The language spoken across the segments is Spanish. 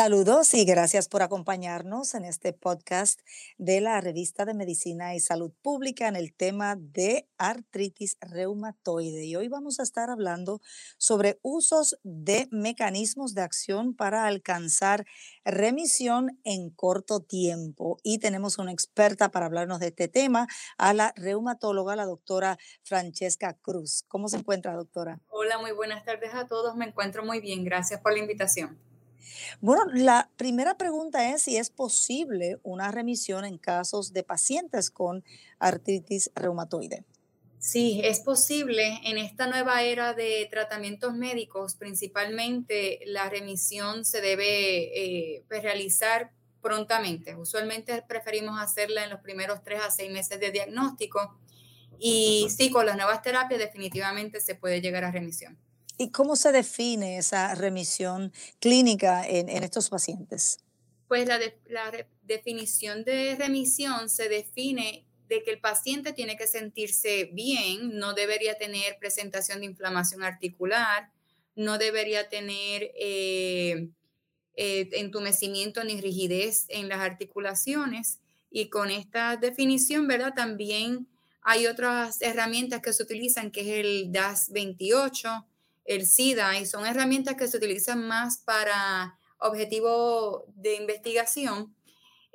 Saludos y gracias por acompañarnos en este podcast de la revista de Medicina y Salud Pública en el tema de artritis reumatoide. Y hoy vamos a estar hablando sobre usos de mecanismos de acción para alcanzar remisión en corto tiempo. Y tenemos una experta para hablarnos de este tema, a la reumatóloga, la doctora Francesca Cruz. ¿Cómo se encuentra, doctora? Hola, muy buenas tardes a todos. Me encuentro muy bien. Gracias por la invitación. Bueno, la primera pregunta es si es posible una remisión en casos de pacientes con artritis reumatoide. Sí, es posible. En esta nueva era de tratamientos médicos, principalmente la remisión se debe eh, pues, realizar prontamente. Usualmente preferimos hacerla en los primeros tres a seis meses de diagnóstico. Y sí, con las nuevas terapias definitivamente se puede llegar a remisión. ¿Y cómo se define esa remisión clínica en, estos pacientes? Pues la, definición de remisión se define de que el paciente tiene que sentirse bien, no debería tener presentación de inflamación articular, no debería tener eh, eh, entumecimiento ni rigidez en las articulaciones. Y con esta definición, ¿verdad? También hay otras herramientas que se utilizan, que es el DAS 28, el SIDA y son herramientas que se utilizan más para objetivos de investigación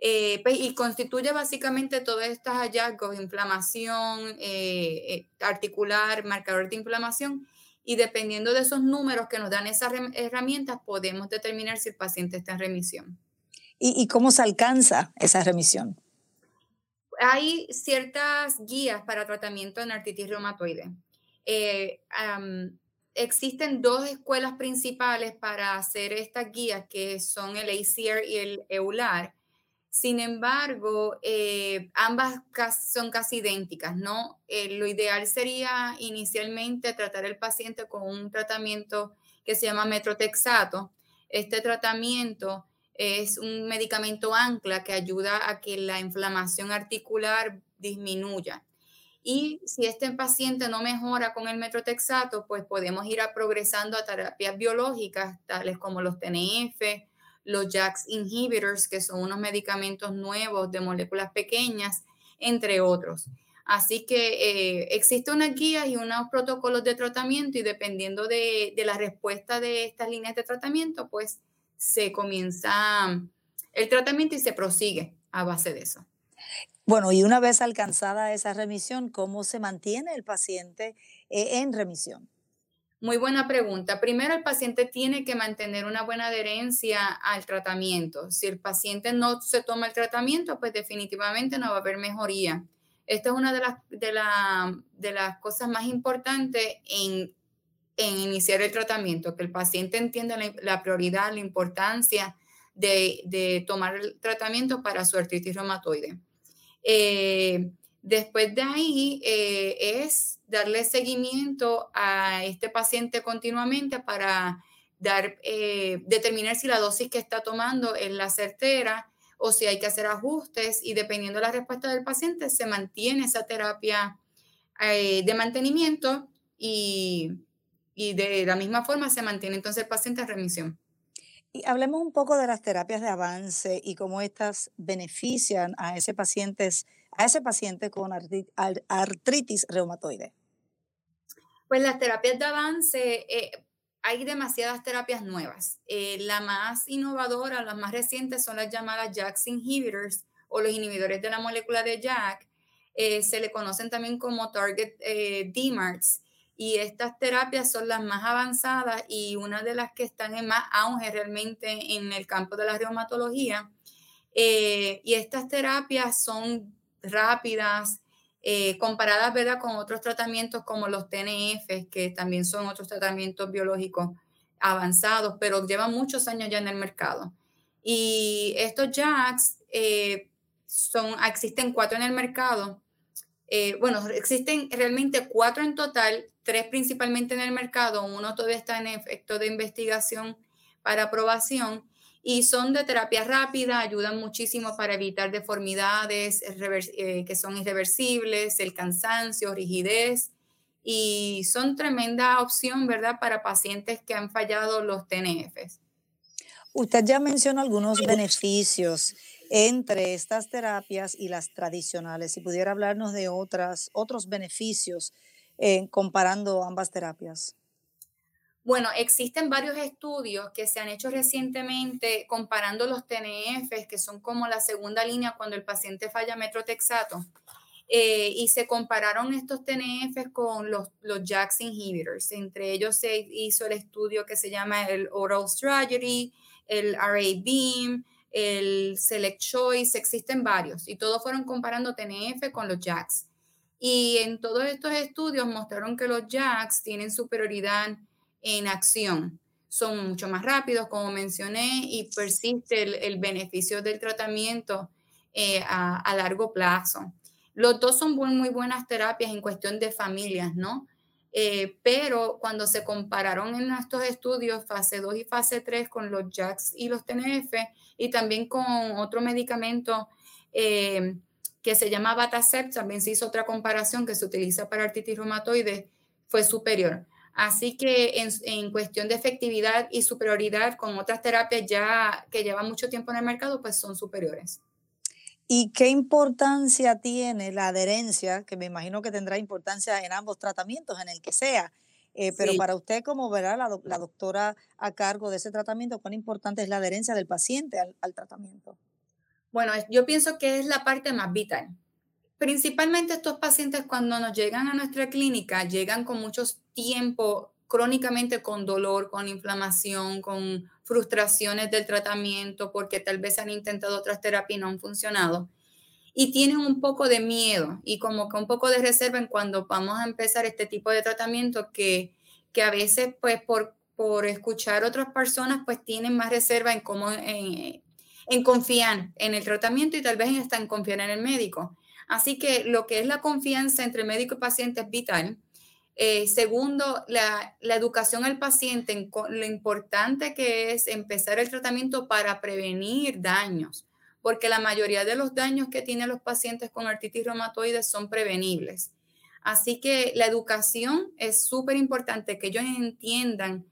eh, pues, y constituye básicamente todos estos hallazgos, inflamación eh, eh, articular, marcador de inflamación y dependiendo de esos números que nos dan esas herramientas podemos determinar si el paciente está en remisión. ¿Y, cómo se alcanza esa remisión? Hay ciertas guías para tratamiento en artritis reumatoide existen dos escuelas principales para hacer estas guías, que son el ACR y el EULAR. Sin embargo, eh, ambas son casi idénticas, ¿no? Eh, lo ideal sería inicialmente tratar al paciente con un tratamiento que se llama metrotexato. Este tratamiento es un medicamento ancla que ayuda a que la inflamación articular disminuya. Y si este paciente no mejora con el metrotexato, pues podemos ir a progresando a terapias biológicas, tales como los TNF, los JAK inhibitors, que son unos medicamentos nuevos de moléculas pequeñas, entre otros. Así que eh, existen unas guías y unos protocolos de tratamiento y dependiendo de, de la respuesta de estas líneas de tratamiento, pues se comienza el tratamiento y se prosigue a base de eso. Bueno, y una vez alcanzada esa remisión, ¿cómo se mantiene el paciente eh, en remisión? Muy buena pregunta. Primero, el paciente tiene que mantener una buena adherencia al tratamiento. Si el paciente no se toma el tratamiento, pues definitivamente no va a haber mejoría. Esta es una de las, de, las cosas más importantes en, iniciar el tratamiento, que el paciente entienda la, prioridad, la importancia de, de tomar el tratamiento para su artritis reumatoide. Eh, después de ahí eh, es darle seguimiento a este paciente continuamente para eh, determinar si la dosis que está tomando es la certera o si hay que hacer ajustes y dependiendo de la respuesta del paciente se mantiene esa terapia de mantenimiento y, y de la misma forma se mantiene entonces el paciente en remisión. Hablemos un poco de las terapias de avance y cómo estas benefician a ese paciente, a ese paciente con artritis reumatoide. Pues las terapias de avance, eh, hay demasiadas terapias nuevas. Eh, la más innovadora, las más recientes son las llamadas JAK inhibitors o los inhibidores de la molécula de JAK. Eh, se le conocen también como target DMARDs y estas terapias son las más avanzadas y una de las que están en más auge realmente en el campo de la reumatología. Eh, y estas terapias son rápidas, eh, comparadas ¿verdad? con otros tratamientos como los TNF, que también son otros tratamientos biológicos avanzados, pero llevan muchos años ya en el mercado. Y estos JAKs eh, son, existen cuatro en el mercado Eh, bueno, existen realmente cuatro en total, tres principalmente en el mercado, uno todavía está en efecto de investigación para aprobación y son de terapia rápida, ayudan muchísimo para evitar deformidades eh, que son irreversibles, el cansancio, rigidez y son tremenda opción, ¿verdad?, para pacientes que han fallado los TNFs. Usted ya mencionó algunos beneficios entre estas terapias y las tradicionales. Si pudiera hablarnos de otras, otros beneficios eh, comparando ambas terapias. Bueno, existen varios estudios que se han hecho recientemente comparando los TNFs, que son como la segunda línea cuando el paciente falla metrotexato, eh, y se compararon estos TNFs con los, los JAKs inhibitors. Entre ellos se hizo el estudio que se llama el Oral Strategy, el RA-BEAM, el Select Choice, existen varios, y todos fueron comparando TNF con los JAKs. Y en todos estos estudios mostraron que los JAKs tienen superioridad en acción. Son mucho más rápidos, como mencioné, y persiste el, beneficio del tratamiento eh, a largo plazo. Los dos son muy, buenas terapias en cuestión de familias, ¿no? Eh, pero cuando se compararon en estos estudios fase 2 y fase 3 con los JAKs y los TNF y también con otro medicamento eh, que se llama Batacept, también se hizo otra comparación que se utiliza para artritis reumatoide, fue superior. Así que en, en, cuestión de efectividad y superioridad con otras terapias ya que llevan mucho tiempo en el mercado, pues son superiores. ¿Y qué importancia tiene la adherencia, que me imagino que tendrá importancia en ambos tratamientos, en el que sea? Eh, pero para usted, como verá la, la, doctora a cargo de ese tratamiento, ¿cuán importante es la adherencia del paciente al, al tratamiento? Bueno, yo pienso que es la parte más vital. Principalmente estos pacientes cuando nos llegan a nuestra clínica, llegan con mucho tiempo crónicamente con dolor, con inflamación, con frustraciones del tratamiento, porque tal vez han intentado otras terapias y no han funcionado. Y tienen un poco de miedo y como que un poco de reserva en cuando vamos a empezar este tipo de tratamiento que, que a veces pues por, por escuchar otras personas pues tienen más reserva en cómo, en, en confiar en el tratamiento y tal vez hasta en confiar en el médico. Así que lo que es la confianza entre médico y paciente es vital eh, segundo, la, educación al paciente, en lo importante que es empezar el tratamiento para prevenir daños, porque la mayoría de los daños que tienen los pacientes con artritis reumatoide son prevenibles. Así que la educación es súper importante, que ellos entiendan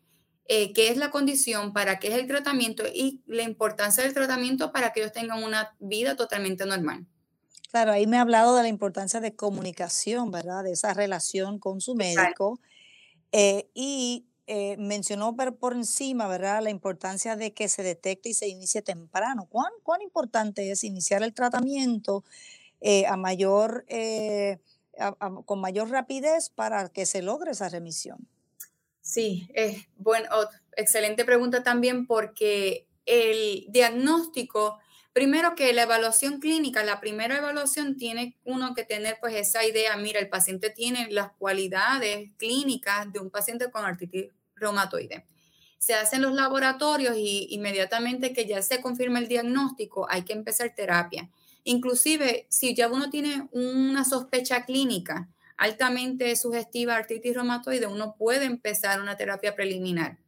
eh, qué es la condición, para qué es el tratamiento y la importancia del tratamiento para que ellos tengan una vida totalmente normal. Claro, ahí me ha hablado de la importancia de comunicación, ¿verdad? De esa relación con su médico. Eh, y eh, mencionó por, encima, ¿verdad? La importancia de que se detecte y se inicie temprano. ¿Cuán, cuán importante es iniciar el tratamiento eh, a mayor, con mayor rapidez para que se logre esa remisión? Sí, bueno, excelente pregunta también porque el diagnóstico Primero que la evaluación clínica, la primera evaluación tiene uno que tener pues esa idea, mira, el paciente tiene las cualidades clínicas de un paciente con artritis reumatoide. Se hacen los laboratorios y inmediatamente que ya se confirma el diagnóstico, hay que empezar terapia. Inclusive, si ya uno tiene una sospecha clínica altamente sugestiva artritis reumatoide, uno puede empezar una terapia preliminar.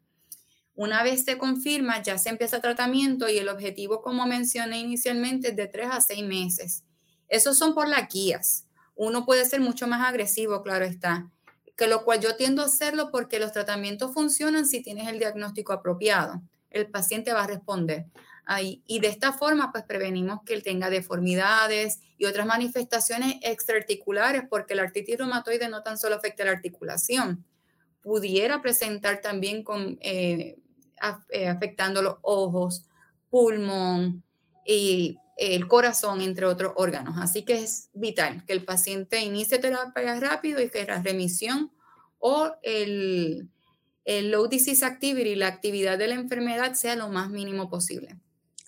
Una vez se confirma, ya se empieza tratamiento y el objetivo, como mencioné inicialmente, es de tres a seis meses. Esos son por las guías. Uno puede ser mucho más agresivo, claro está, que lo cual yo tiendo a hacerlo porque los tratamientos funcionan si tienes el diagnóstico apropiado. El paciente va a responder. Ahí. Y de esta forma, pues prevenimos que él tenga deformidades y otras manifestaciones extraarticulares, porque la artritis reumatoide no tan solo afecta la articulación, pudiera presentar también con eh, afectando los ojos, pulmón y el corazón, entre otros órganos. Así que es vital que el paciente inicie terapia rápido y que la remisión o el, el low disease activity, la actividad de la enfermedad, sea lo más mínimo posible.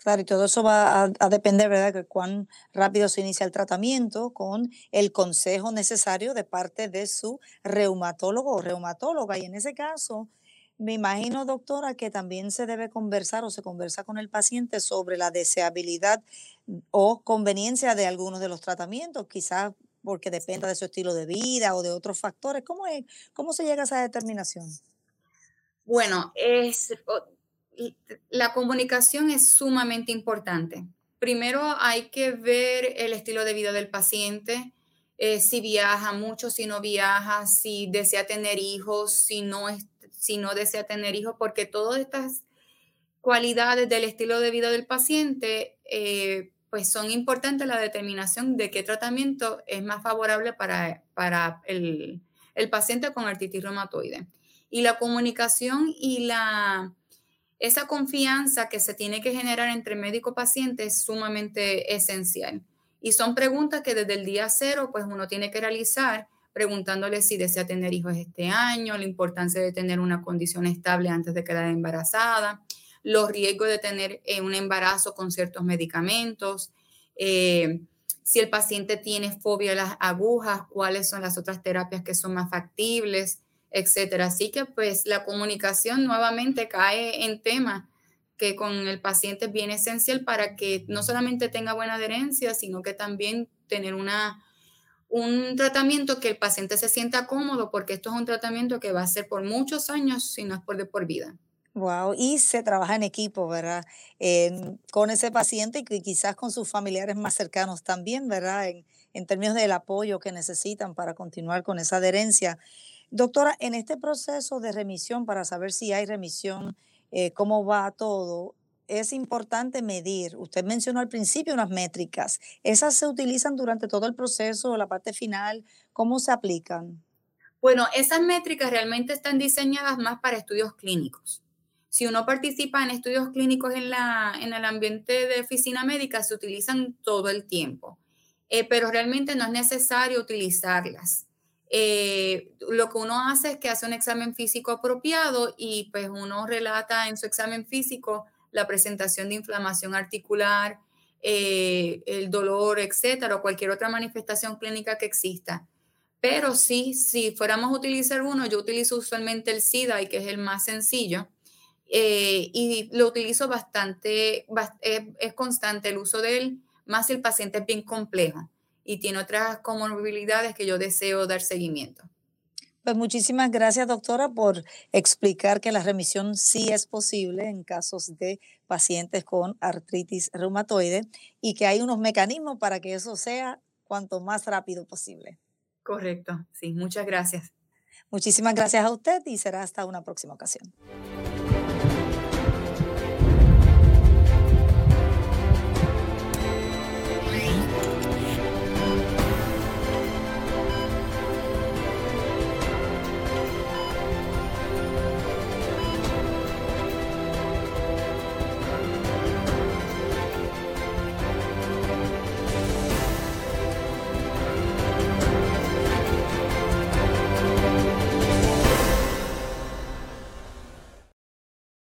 Claro, y todo eso va a, depender, ¿verdad?, de cuán rápido se inicia el tratamiento con el consejo necesario de parte de su reumatólogo o reumatóloga. Y en ese caso, me imagino, doctora, que también se debe conversar o se conversa con el paciente sobre la deseabilidad o conveniencia de algunos de los tratamientos. Quizás porque dependa de su estilo de vida o de otros factores? ¿Cómo, es, cómo se llega a esa determinación? Bueno, es, la comunicación es sumamente importante. Primero hay que ver el estilo de vida del paciente, eh, si viaja mucho, si no viaja, si desea tener hijos, si no, es, si no desea tener hijos, porque todas estas cualidades del estilo de vida del paciente, eh, pues son importantes la determinación de qué tratamiento es más favorable para, para el, el paciente con artritis reumatoide. Y la comunicación y la, esa confianza que se tiene que generar entre médico paciente es sumamente esencial. Y son preguntas que desde el día cero, pues uno tiene que realizar preguntándole si desea tener hijos este año, la importancia de tener una condición estable antes de quedar embarazada, los riesgos de tener eh, un embarazo con ciertos medicamentos, eh, si el paciente tiene fobia a las agujas, cuáles son las otras terapias que son más factibles, etcétera. Así que pues la comunicación nuevamente cae en tema que con el paciente es bien esencial para que no solamente tenga buena adherencia, sino que también tener una, un tratamiento que el paciente se sienta cómodo, porque esto es un tratamiento que va a ser por muchos años, si no es por de por vida. Wow, y se trabaja en equipo, ¿verdad? con ese paciente y quizás con sus familiares más cercanos también, ¿verdad? En, en términos del apoyo que necesitan para continuar con esa adherencia. Doctora, en este proceso de remisión, para saber si hay remisión, eh, cómo va todo, es importante medir. Usted mencionó al principio unas métricas. ¿Esas se utilizan durante todo el proceso, la parte final? ¿Cómo se aplican? Bueno, esas métricas realmente están diseñadas más para estudios clínicos. Si uno participa en estudios clínicos en, la, en el ambiente de oficina médica, se utilizan todo el tiempo, eh, pero realmente no es necesario utilizarlas. Eh, lo que uno hace es que hace un examen físico apropiado y pues uno relata en su examen físico la presentación de inflamación articular, eh, el dolor, etcétera, o cualquier otra manifestación clínica que exista. Pero sí, si fuéramos a utilizar uno, yo utilizo usualmente el SIDA, que es el más sencillo, eh, y lo utilizo bastante, es constante el uso de él, más si el paciente es bien complejo y tiene otras comorbilidades que yo deseo dar seguimiento. Pues muchísimas gracias, doctora, por explicar que la remisión sí es posible en casos de pacientes con artritis reumatoide y que hay unos mecanismos para que eso sea cuanto más rápido posible. Correcto, sí, muchas gracias. Muchísimas gracias a usted y será hasta una próxima ocasión.